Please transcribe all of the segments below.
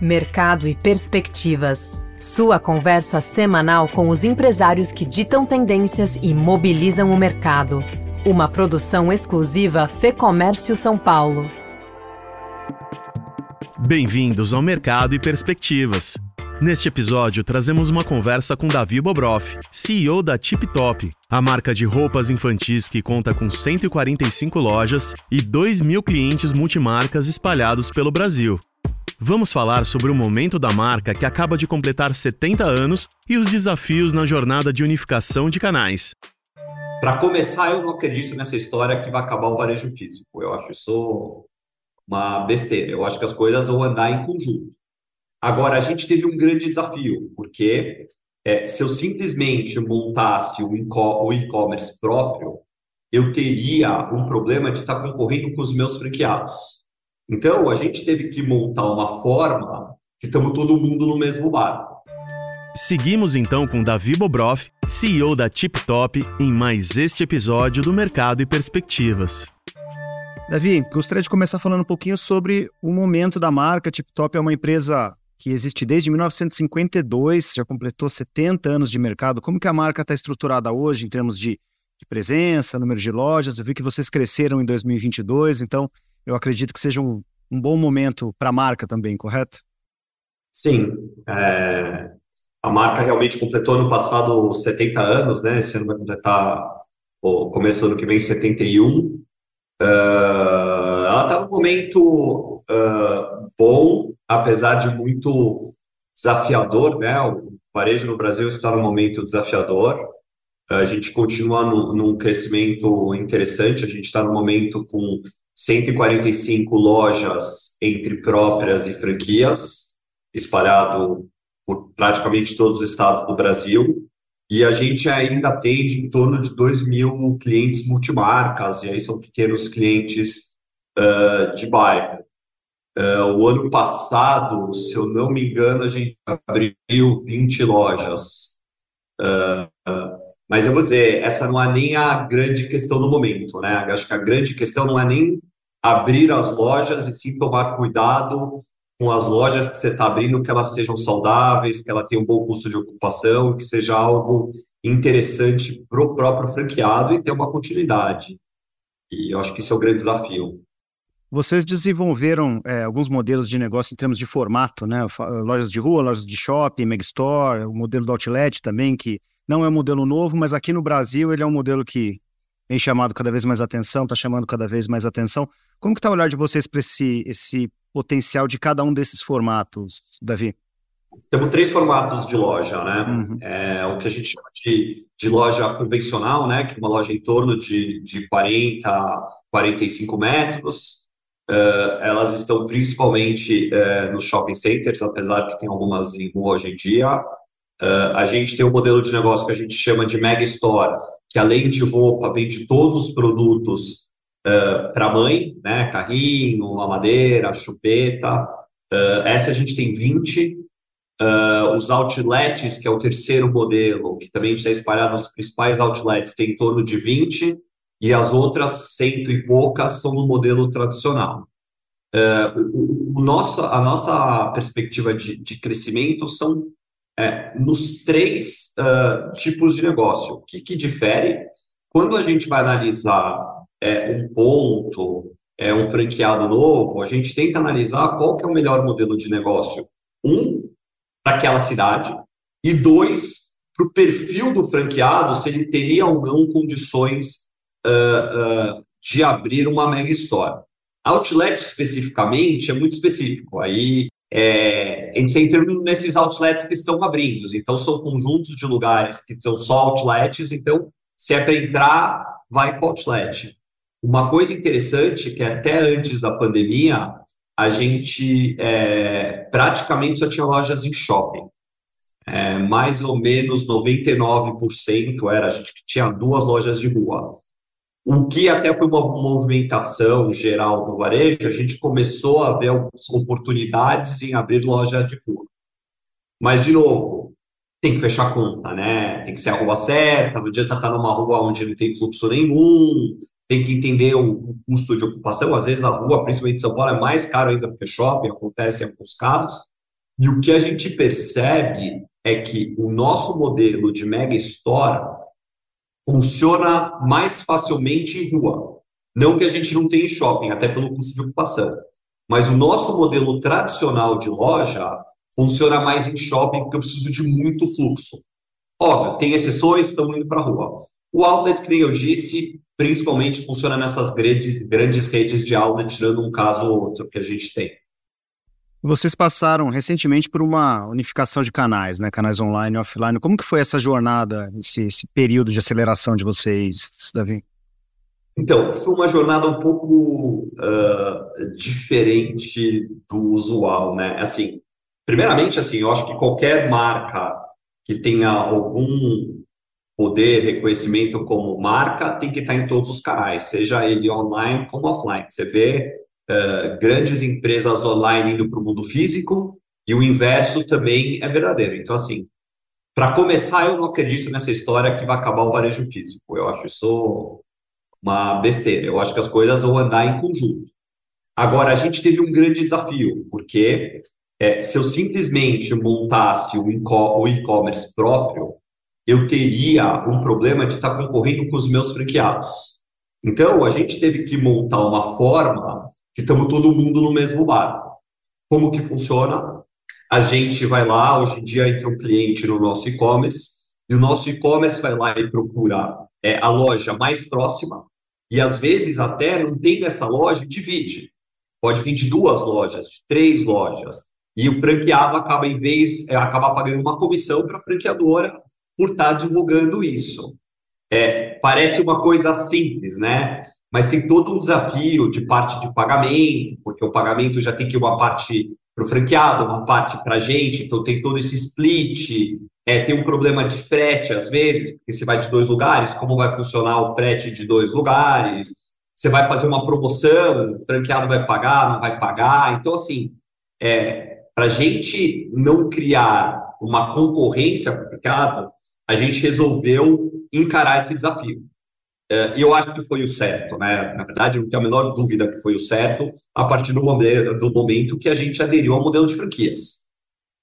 Mercado e Perspectivas. Sua conversa semanal com os empresários que ditam tendências e mobilizam o mercado. Uma produção exclusiva Fê Comércio São Paulo. Bem-vindos ao Mercado e Perspectivas. Neste episódio, trazemos uma conversa com Davi Bobroff, CEO da Tip Top, a marca de roupas infantis que conta com 145 lojas e 2 mil clientes multimarcas espalhados pelo Brasil. Vamos falar sobre o momento da marca que acaba de completar 70 anos e os desafios na jornada de unificação de canais. Para começar, eu não acredito nessa história que vai acabar o varejo físico. Eu acho isso uma besteira. Eu acho que as coisas vão andar em conjunto. Agora, a gente teve um grande desafio, porque é, se eu simplesmente montasse o e-commerce próprio, eu teria um problema de estar concorrendo com os meus franqueados. Então, a gente teve que montar uma forma que estamos todo mundo no mesmo barco. Seguimos então com Davi Bobroff, CEO da TipTop, em mais este episódio do Mercado e Perspectivas. Davi, gostaria de começar falando um pouquinho sobre o momento da marca. TipTop é uma empresa que existe desde 1952, já completou 70 anos de mercado. Como que a marca está estruturada hoje em termos de, de presença, número de lojas? Eu vi que vocês cresceram em 2022, então eu acredito que seja um, um bom momento para a marca também, correto? Sim. É, a marca realmente completou no passado 70 anos, né? Esse ano vai completar, o começo do ano que vem, 71. Uh, ela está num momento uh, bom, apesar de muito desafiador, né? O varejo no Brasil está num momento desafiador. A gente continua no, num crescimento interessante, a gente está no momento com 145 lojas entre próprias e franquias, espalhado por praticamente todos os estados do Brasil. E a gente ainda atende em torno de 2 mil clientes multimarcas, e aí são pequenos clientes uh, de bairro. Uh, o ano passado, se eu não me engano, a gente abriu 20 lojas. Uh, mas eu vou dizer, essa não é nem a grande questão do momento, né? Acho que a grande questão não é nem abrir as lojas e sim tomar cuidado com as lojas que você está abrindo, que elas sejam saudáveis, que ela tenha um bom custo de ocupação, que seja algo interessante para o próprio franqueado e ter uma continuidade. E eu acho que isso é o grande desafio. Vocês desenvolveram é, alguns modelos de negócio em termos de formato, né? Lojas de rua, lojas de shopping, megastore, o modelo do outlet também, que não é um modelo novo, mas aqui no Brasil ele é um modelo que tem chamado cada vez mais atenção, está chamando cada vez mais atenção. Como que está o olhar de vocês para esse, esse potencial de cada um desses formatos, Davi? Temos três formatos de loja, né? Uhum. É, o que a gente chama de, de loja convencional, né? Que é uma loja em torno de, de 40, 45 metros. Uh, elas estão principalmente uh, nos shopping centers, apesar que tem algumas em rua hoje em dia. Uh, a gente tem um modelo de negócio que a gente chama de Mega Store, que além de roupa, vende todos os produtos uh, para a mãe, né? Carrinho, mamadeira, chupeta. Uh, essa a gente tem 20. Uh, os outlets, que é o terceiro modelo, que também está espalhado nos principais outlets, tem em torno de 20, e as outras cento e poucas são no modelo tradicional. Uh, o, o nosso, a nossa perspectiva de, de crescimento são é, nos três uh, tipos de negócio. O que, que difere? Quando a gente vai analisar é, um ponto, é, um franqueado novo, a gente tenta analisar qual que é o melhor modelo de negócio. Um, para aquela cidade, e dois, para o perfil do franqueado, se ele teria ou não condições uh, uh, de abrir uma mega store. Outlet especificamente é muito específico. Aí é, a gente está entrando nesses outlets que estão abrindo. Então, são conjuntos de lugares que são só outlets. Então, se é para entrar, vai com outlet. Uma coisa interessante que até antes da pandemia, a gente é, praticamente só tinha lojas em shopping. É, mais ou menos 99% era a gente que tinha duas lojas de rua. O que até foi uma movimentação geral do varejo, a gente começou a ver algumas oportunidades em abrir loja de rua. Mas, de novo, tem que fechar a conta, né? Tem que ser a rua certa, não adianta estar numa rua onde não tem fluxo nenhum, tem que entender o custo de ocupação. Às vezes a rua, principalmente em São Paulo, é mais caro ainda do que shopping, acontece em alguns casos. E o que a gente percebe é que o nosso modelo de mega store funciona mais facilmente em rua. Não que a gente não tenha em shopping, até pelo custo de ocupação. Mas o nosso modelo tradicional de loja funciona mais em shopping porque eu preciso de muito fluxo. Óbvio, tem exceções, estão indo para a rua. O outlet, que nem eu disse, principalmente funciona nessas grandes, grandes redes de outlet, tirando um caso ou outro que a gente tem. Vocês passaram recentemente por uma unificação de canais, né? Canais online e offline. Como que foi essa jornada, esse, esse período de aceleração de vocês, Davi? Então, foi uma jornada um pouco uh, diferente do usual, né? Assim, primeiramente, assim, eu acho que qualquer marca que tenha algum poder, reconhecimento como marca, tem que estar em todos os canais, seja ele online como offline. Você vê uh, grandes empresas online indo para o mundo físico e o inverso também é verdadeiro. Então, assim, para começar, eu não acredito nessa história que vai acabar o varejo físico. Eu acho isso uma besteira. Eu acho que as coisas vão andar em conjunto. Agora, a gente teve um grande desafio, porque é, se eu simplesmente montasse o e-commerce próprio, eu teria um problema de estar concorrendo com os meus franqueados. Então, a gente teve que montar uma forma que estamos todo mundo no mesmo barco. Como que funciona? A gente vai lá, hoje em dia entra um cliente no nosso e-commerce, e o nosso e-commerce vai lá e procura é, a loja mais próxima, e às vezes até não tem nessa loja, divide. Pode vir de duas lojas, de três lojas. E o franqueado acaba, em vez, é, acaba pagando uma comissão para a franqueadora por estar tá divulgando isso. É, parece uma coisa simples, né? Mas tem todo um desafio de parte de pagamento, porque o pagamento já tem que ir uma parte para o franqueado, uma parte para a gente, então tem todo esse split. É, tem um problema de frete, às vezes, porque você vai de dois lugares, como vai funcionar o frete de dois lugares? Você vai fazer uma promoção, o franqueado vai pagar, não vai pagar. Então, assim, é, para a gente não criar uma concorrência para o mercado, a gente resolveu encarar esse desafio. E eu acho que foi o certo, né? Na verdade, não tenho a menor dúvida que foi o certo a partir do momento, do momento que a gente aderiu ao modelo de franquias.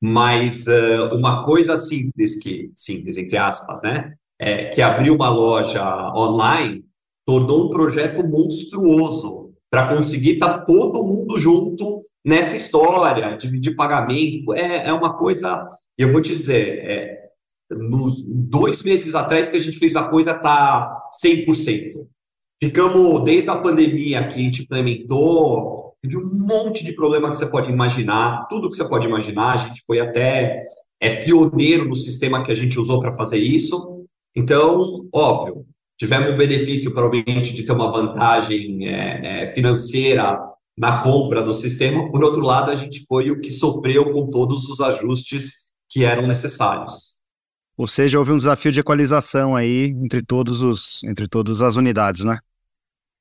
Mas uh, uma coisa simples, que simples, entre aspas, né? É, que abriu uma loja online tornou um projeto monstruoso para conseguir estar tá todo mundo junto nessa história, dividir pagamento. É, é uma coisa, eu vou te dizer, é, nos dois meses atrás que a gente fez a coisa tá 100%. Ficamos, desde a pandemia que a gente implementou, teve um monte de problema que você pode imaginar, tudo que você pode imaginar, a gente foi até é pioneiro no sistema que a gente usou para fazer isso. Então, óbvio, tivemos o benefício, provavelmente, de ter uma vantagem é, é, financeira na compra do sistema. Por outro lado, a gente foi o que sofreu com todos os ajustes que eram necessários. Ou seja, houve um desafio de equalização aí entre todos os entre todas as unidades, né?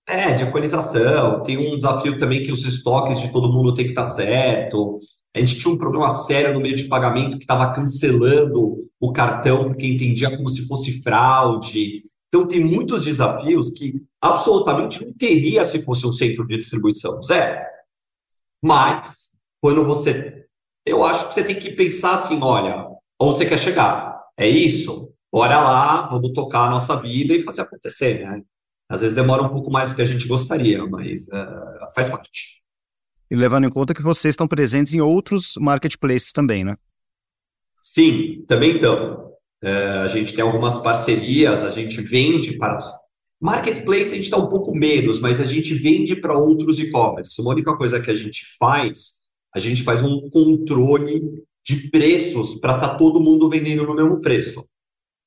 É, de equalização. Tem um desafio também que os estoques de todo mundo tem que estar certo. A gente tinha um problema sério no meio de pagamento que estava cancelando o cartão porque entendia como se fosse fraude. Então tem muitos desafios que absolutamente não teria se fosse um centro de distribuição, zero. Mas quando você, eu acho que você tem que pensar assim, olha, onde você quer chegar? É isso, bora lá, vamos tocar a nossa vida e fazer acontecer, né? Às vezes demora um pouco mais do que a gente gostaria, mas uh, faz parte. E levando em conta que vocês estão presentes em outros marketplaces também, né? Sim, também estão. Uh, a gente tem algumas parcerias, a gente vende para. Marketplace a gente está um pouco menos, mas a gente vende para outros e-commerce. Uma única coisa que a gente faz, a gente faz um controle de preços para estar tá todo mundo vendendo no mesmo preço.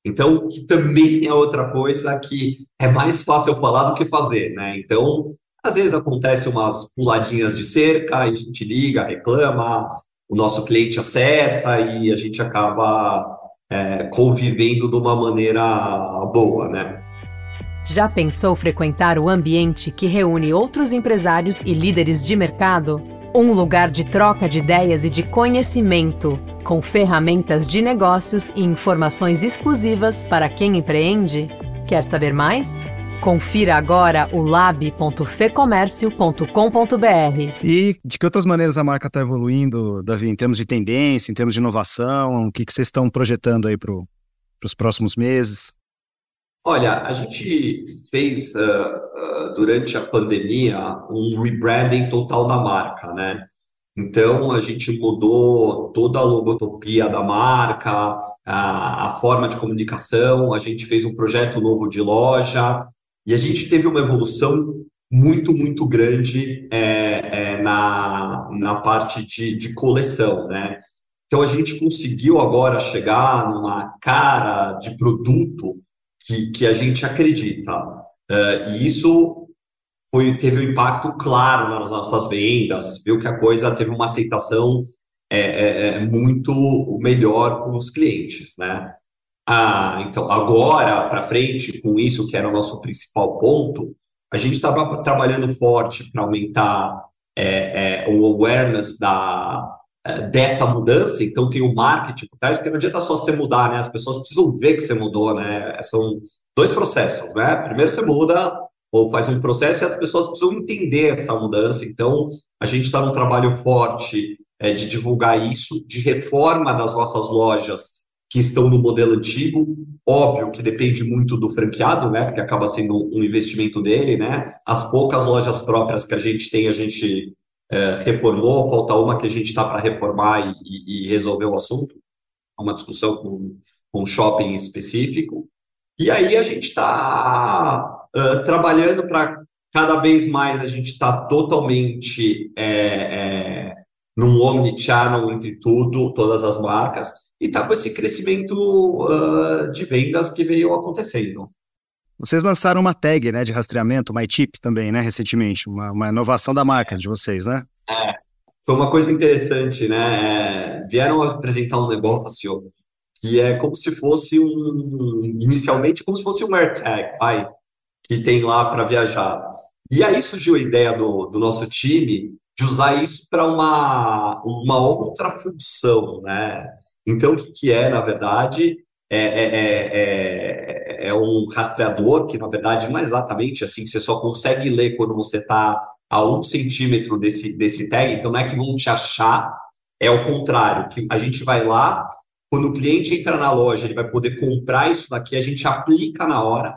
Então, que também é outra coisa que é mais fácil falar do que fazer, né? Então, às vezes acontece umas puladinhas de cerca, a gente liga, reclama, o nosso cliente acerta e a gente acaba é, convivendo de uma maneira boa, né? Já pensou frequentar o ambiente que reúne outros empresários e líderes de mercado? Um lugar de troca de ideias e de conhecimento, com ferramentas de negócios e informações exclusivas para quem empreende. Quer saber mais? Confira agora o lab.fecomércio.com.br. E de que outras maneiras a marca está evoluindo, Davi, em termos de tendência, em termos de inovação? O que, que vocês estão projetando aí para os próximos meses? Olha, a gente fez uh, uh, durante a pandemia um rebranding total da marca, né? Então, a gente mudou toda a logotopia da marca, a, a, forma de comunicação, a gente fez um projeto novo de loja, e a gente teve uma evolução muito, muito grande é, é, na, na parte de, de coleção, né? Então, a gente conseguiu agora chegar numa cara de produto que, que a gente acredita. Uh, e isso foi, teve um impacto claro nas nossas vendas, viu que a coisa teve uma aceitação é, é, é muito melhor com os clientes, né? Ah, então, agora para frente, com isso que era o nosso principal ponto, a gente estava trabalhando forte para aumentar é, é, o awareness da, dessa mudança, então tem o marketing por trás, porque não adianta só você mudar, né? As pessoas precisam ver que você mudou, né? São dois processos, né? Primeiro você muda ou faz um processo e as pessoas precisam entender essa mudança. Então, a gente está num trabalho forte é, de divulgar isso, de reforma das nossas lojas que estão no modelo antigo. Óbvio que depende muito do franqueado, né? Porque acaba sendo um investimento dele, né? As poucas lojas próprias que a gente tem, a gente é, reformou, falta uma que a gente está para reformar e, e, resolver o assunto. É uma discussão com, com um shopping específico. E aí a gente está uh, trabalhando para cada vez mais a gente estar tá totalmente é, é, num omnichannel entre tudo, todas as marcas, e está com esse crescimento uh, de vendas que veio acontecendo. Vocês lançaram uma tag né, de rastreamento, MyTip também, né, recentemente, uma, uma inovação da marca de vocês, né? É, foi uma coisa interessante, né? É, vieram apresentar um negócio que é como se fosse um, inicialmente, como se fosse um AirTag, vai, que tem lá para viajar. E aí surgiu a ideia do, do nosso time de usar isso para uma, uma outra função, né? Então, o que, que é, na verdade, é, é, é, é, um rastreador que, na verdade, não é exatamente assim, você só consegue ler quando você está a um centímetro desse, desse tag, então não é que vão te achar, é o contrário, que a gente vai lá, quando o cliente entra na loja, ele vai poder comprar isso daqui, a gente aplica na hora,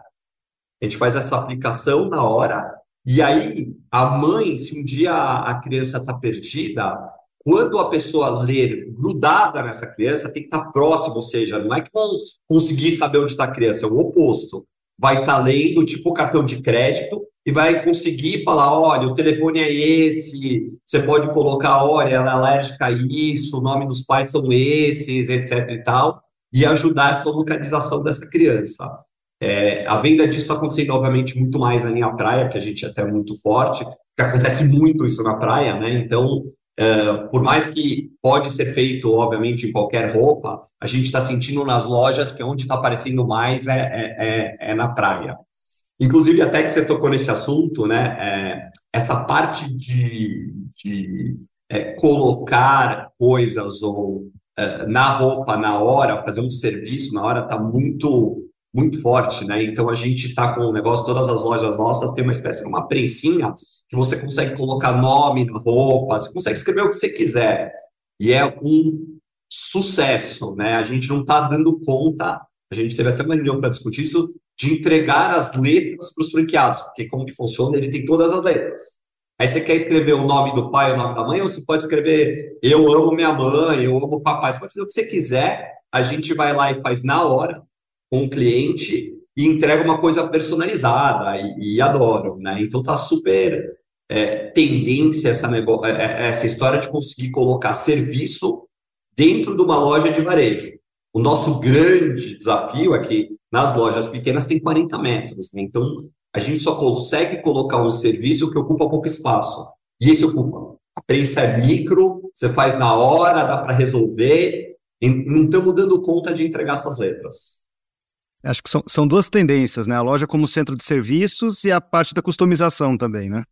a gente faz essa aplicação na hora, e aí a mãe, se um dia a criança está perdida, quando a pessoa ler grudada nessa criança, tem que estar próximo, ou seja, não é que vão conseguir saber onde está a criança, é o oposto. Vai estar lendo, tipo cartão de crédito, e vai conseguir falar: olha, o telefone é esse, você pode colocar, olha, ela é alérgica a isso, o nome dos pais são esses, etc e tal, e ajudar essa localização dessa criança. É, a venda disso está acontecendo, obviamente, muito mais na linha praia, que a gente é até muito forte, que acontece muito isso na praia, né? Então, é, por mais que pode ser feito, obviamente, em qualquer roupa, a gente está sentindo nas lojas que onde está aparecendo mais é, é, é, é, na praia. Inclusive, até que você tocou nesse assunto, né? É, essa parte de, de é, colocar coisas ou na roupa na hora, fazer um serviço na hora, está muito muito forte, né? Então a gente está com o negócio, todas as lojas nossas tem uma espécie de uma prensinha que você consegue colocar nome na roupa, você consegue escrever o que você quiser. E é um sucesso, né? A gente não está dando conta, a gente teve até uma reunião para discutir isso, de entregar as letras para os franqueados, porque como que funciona, ele tem todas as letras. Aí você quer escrever o nome do pai, o nome da mãe, ou você pode escrever eu amo minha mãe, eu amo papai, você pode fazer o que você quiser, a gente vai lá e faz na hora, com o cliente e entrega uma coisa personalizada e, e adoram, né? Então tá super é, tendência essa, é, é, essa história de conseguir colocar serviço dentro de uma loja de varejo. O nosso grande desafio é que nas lojas pequenas tem 40 metros, né? então a gente só consegue colocar um serviço que ocupa pouco espaço. E esse ocupa. A prensa é micro, você faz na hora, dá para resolver, não estamos dando conta de entregar essas letras. Acho que são, são duas tendências, né? A loja como centro de serviços e a parte da customização também, né?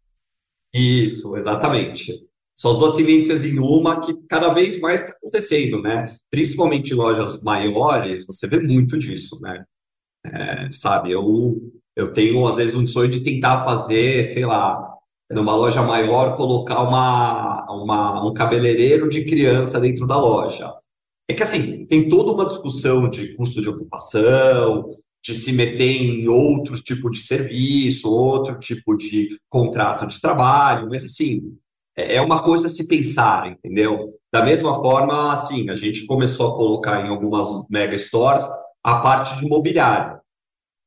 Isso, exatamente. São as duas tendências em uma que cada vez mais está acontecendo, né? Principalmente em lojas maiores, você vê muito disso, né? É, sabe, eu Eu tenho, às vezes, um sonho de tentar fazer, sei lá, numa loja maior, colocar uma, uma, um cabeleireiro de criança dentro da loja. É que, assim, tem toda uma discussão de custo de ocupação, de se meter em outros tipos de serviço, outro tipo de contrato de trabalho, mas, assim, é, é uma coisa a se pensar, entendeu? Da mesma forma, assim, a gente começou a colocar em algumas mega stores a parte de mobiliário.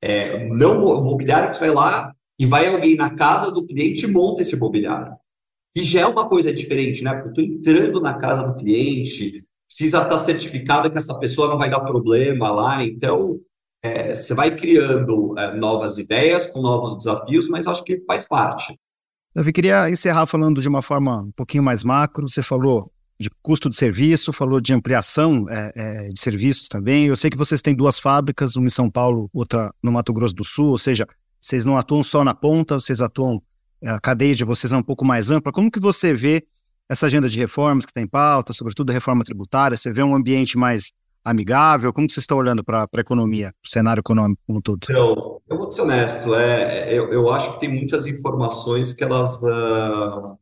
É, não mobiliário que vai lá e vai alguém na casa do cliente e monta esse mobiliário. E já é uma coisa diferente, né? Porque eu estou entrando na casa do cliente, precisa estar certificado que essa pessoa não vai dar problema lá. Então, é, você vai criando é, novas ideias com novos desafios, mas acho que faz parte. Davi, queria encerrar falando de uma forma um pouquinho mais macro. Você falou de custo de serviço, falou de ampliação é, é, de serviços também. Eu sei que vocês têm duas fábricas, uma em São Paulo, outra no Mato Grosso do Sul, ou seja, vocês não atuam só na ponta, vocês atuam, é, a cadeia de vocês é um pouco mais ampla. Como que você vê essa agenda de reformas que tem em pauta, sobretudo a reforma tributária? Você vê um ambiente mais amigável? Como vocês estão olhando para a economia, o cenário econômico como um todo? Então, eu vou ser honesto, é, eu, eu acho que tem muitas informações que elas... Uh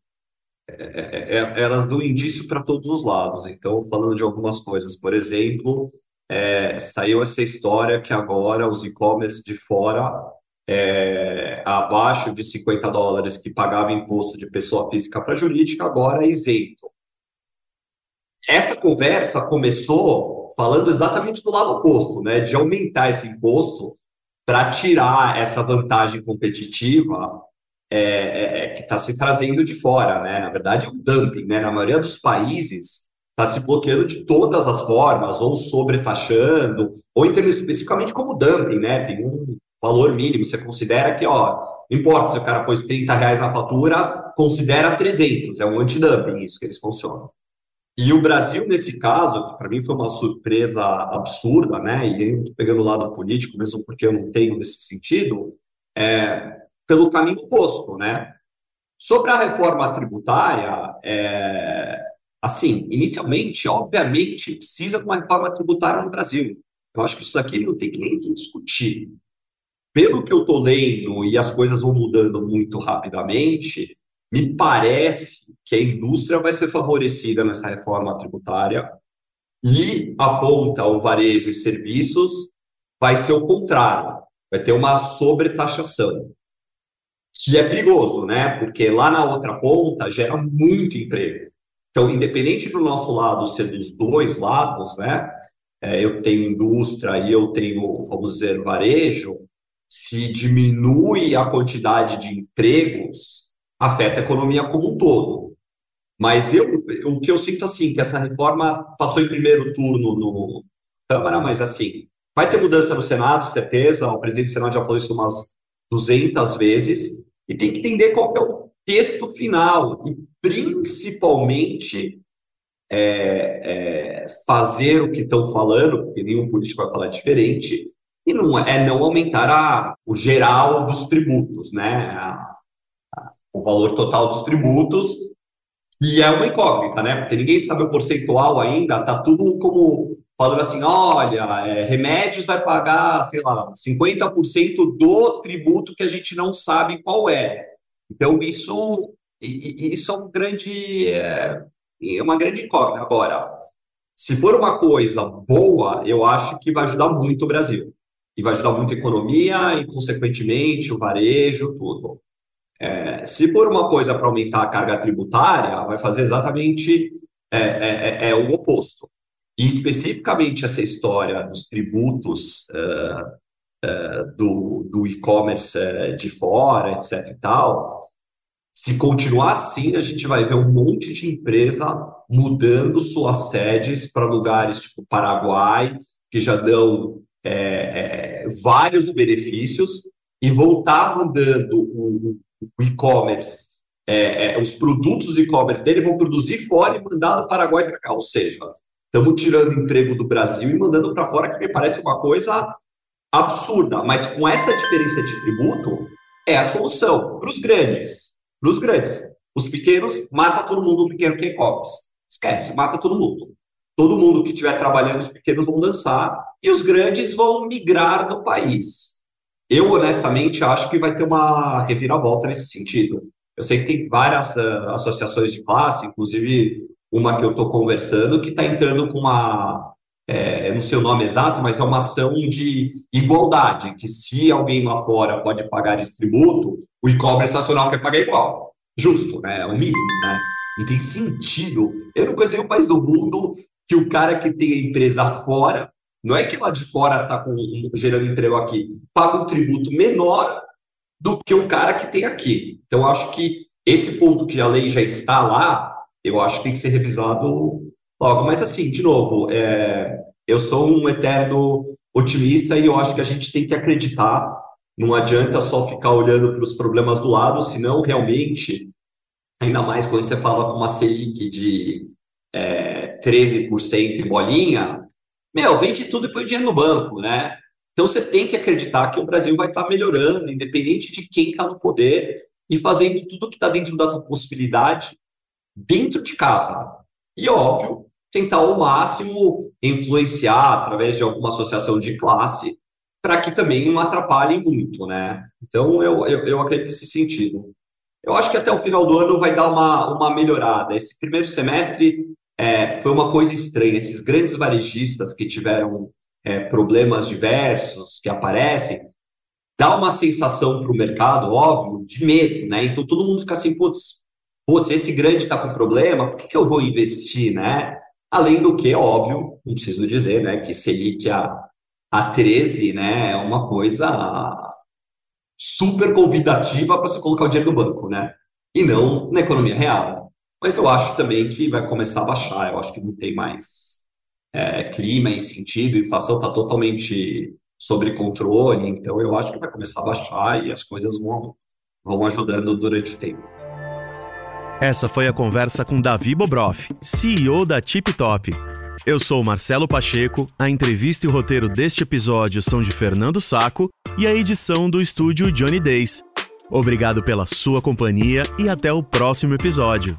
é, é, elas dão indício para todos os lados. Então, falando de algumas coisas, por exemplo, é, saiu essa história que agora os e-commerce de fora, é, abaixo de 50 dólares que pagava imposto de pessoa física para jurídica, agora é isento. Essa conversa começou falando exatamente do lado oposto, né, de aumentar esse imposto para tirar essa vantagem competitiva é, é, é, que está se trazendo de fora, né? Na verdade, é um dumping, né? Na maioria dos países está se bloqueando de todas as formas, ou sobretaxando, ou entendendo especificamente como dumping, né? Tem um valor mínimo, você considera que, ó, não importa se o cara pôs 30 reais na fatura, considera 300, é um antidumping isso que eles funcionam. E o Brasil, nesse caso, para mim foi uma surpresa absurda, né? E eu estou pegando o lado político, mesmo porque eu não tenho nesse sentido, é, pelo caminho oposto, né? Sobre a reforma tributária, é, assim, inicialmente, obviamente, precisa de uma reforma tributária no Brasil. Eu acho que isso daqui não tem que nem discutir. Pelo que eu estou lendo e as coisas vão mudando muito rapidamente, me parece que a indústria vai ser favorecida nessa reforma tributária e aponta o varejo e serviços vai ser o contrário, vai ter uma sobretaxação que é perigoso, né? Porque lá na outra ponta gera muito emprego. Então, independente do nosso lado ser dos dois lados, né? É, eu tenho indústria e eu tenho, vamos dizer, varejo, se diminui a quantidade de empregos, afeta a economia como um todo. Mas eu, o que eu sinto assim, que essa reforma passou em primeiro turno no Câmara, mas assim, vai ter mudança no Senado, certeza, o presidente do Senado já falou isso umas 200 vezes, e tem que entender qual é o texto final, e principalmente é, é, fazer o que estão falando, porque nenhum político vai falar diferente, e não é, é não aumentar a, o geral dos tributos, né? A, a, o valor total dos tributos, e é uma incógnita, né? Porque ninguém sabe o percentual ainda, tá tudo como falando assim, olha, é, remédios vai pagar, sei lá, 50% do tributo que a gente não sabe qual é. Então, isso, isso é um grande, é, é uma grande incógnita. Agora, se for uma coisa boa, eu acho que vai ajudar muito o Brasil. E vai ajudar muito a economia e, consequentemente, o varejo, tudo. É, se for uma coisa para aumentar a carga tributária, vai fazer exatamente é, é, é, é o oposto. E especificamente essa história dos tributos do, do e-commerce uh, de fora, etc. e tal, se continuar assim, a gente vai ver um monte de empresa mudando suas sedes para lugares tipo Paraguai, que já dão é, é, vários benefícios, e voltar mandando o, o e-commerce, é, os produtos e-commerce dele vão produzir fora e mandar do Paraguai para cá. Ou seja, Estamos tirando emprego do Brasil e mandando para fora, que me parece uma coisa absurda. Mas com essa diferença de tributo, é a solução para os grandes. Para os grandes. Os pequenos, mata todo mundo pequeno que cobres. Esquece, mata todo mundo. Todo mundo que estiver trabalhando, os pequenos vão dançar e os grandes vão migrar do país. eu honestamente acho que vai ter uma reviravolta nesse sentido. Eu sei que tem várias uh, associações de classe, inclusive uma que eu estou conversando, que está entrando com uma, é, não sei o nome exato, mas é uma ação de igualdade, que se alguém lá fora pode pagar esse tributo, o e-commerce nacional quer pagar igual. Justo, né? É o mínimo, né? Não tem sentido. Eu não conheço nenhum país do mundo que o cara que tem a empresa fora, não é que lá de fora está gerando emprego aqui, paga um tributo menor do que o cara que tem aqui. Então, acho que esse ponto que a lei já está lá, eu acho que tem que ser revisado logo. Mas, assim, de novo, é, eu sou um eterno otimista e eu acho que a gente tem que acreditar. Não adianta só ficar olhando para os problemas do lado, senão realmente, ainda mais quando você fala com uma Selic de é, 13% em bolinha, meu, vende tudo e põe dinheiro no banco, né? Então você tem que acreditar que o Brasil vai estar melhorando, independente de quem está no poder, e fazendo tudo que está dentro da tua possibilidade, dentro de casa. E óbvio, tentar ao máximo influenciar através de alguma associação de classe, para que também não atrapalhem muito, né? Então eu, eu, eu acredito nesse sentido. Eu acho que até o final do ano vai dar uma, uma melhorada. Esse primeiro semestre é, foi uma coisa estranha. Esses grandes varejistas que tiveram é, problemas diversos que aparecem, dá uma sensação para o mercado, óbvio, de medo, né? Então todo mundo fica assim, putz, pô, se esse grande está com problema, por que, que eu vou investir, né? Além do que, óbvio, não preciso dizer, né, que Selic a, a 13, né, é uma coisa super convidativa para você colocar o dinheiro no banco, né? E não na economia real. Mas eu acho também que vai começar a baixar, eu acho que não tem mais é, clima e sentido, a inflação está totalmente sob controle, então eu acho que vai começar a baixar e as coisas vão, vão ajudando durante o tempo. Essa foi a conversa com Davi Bobroff, CEO da Tip Top. Eu sou Marcelo Pacheco, a entrevista e o roteiro deste episódio são de Fernando Saco e a edição do estúdio Johnny Days. Obrigado pela sua companhia e até o próximo episódio.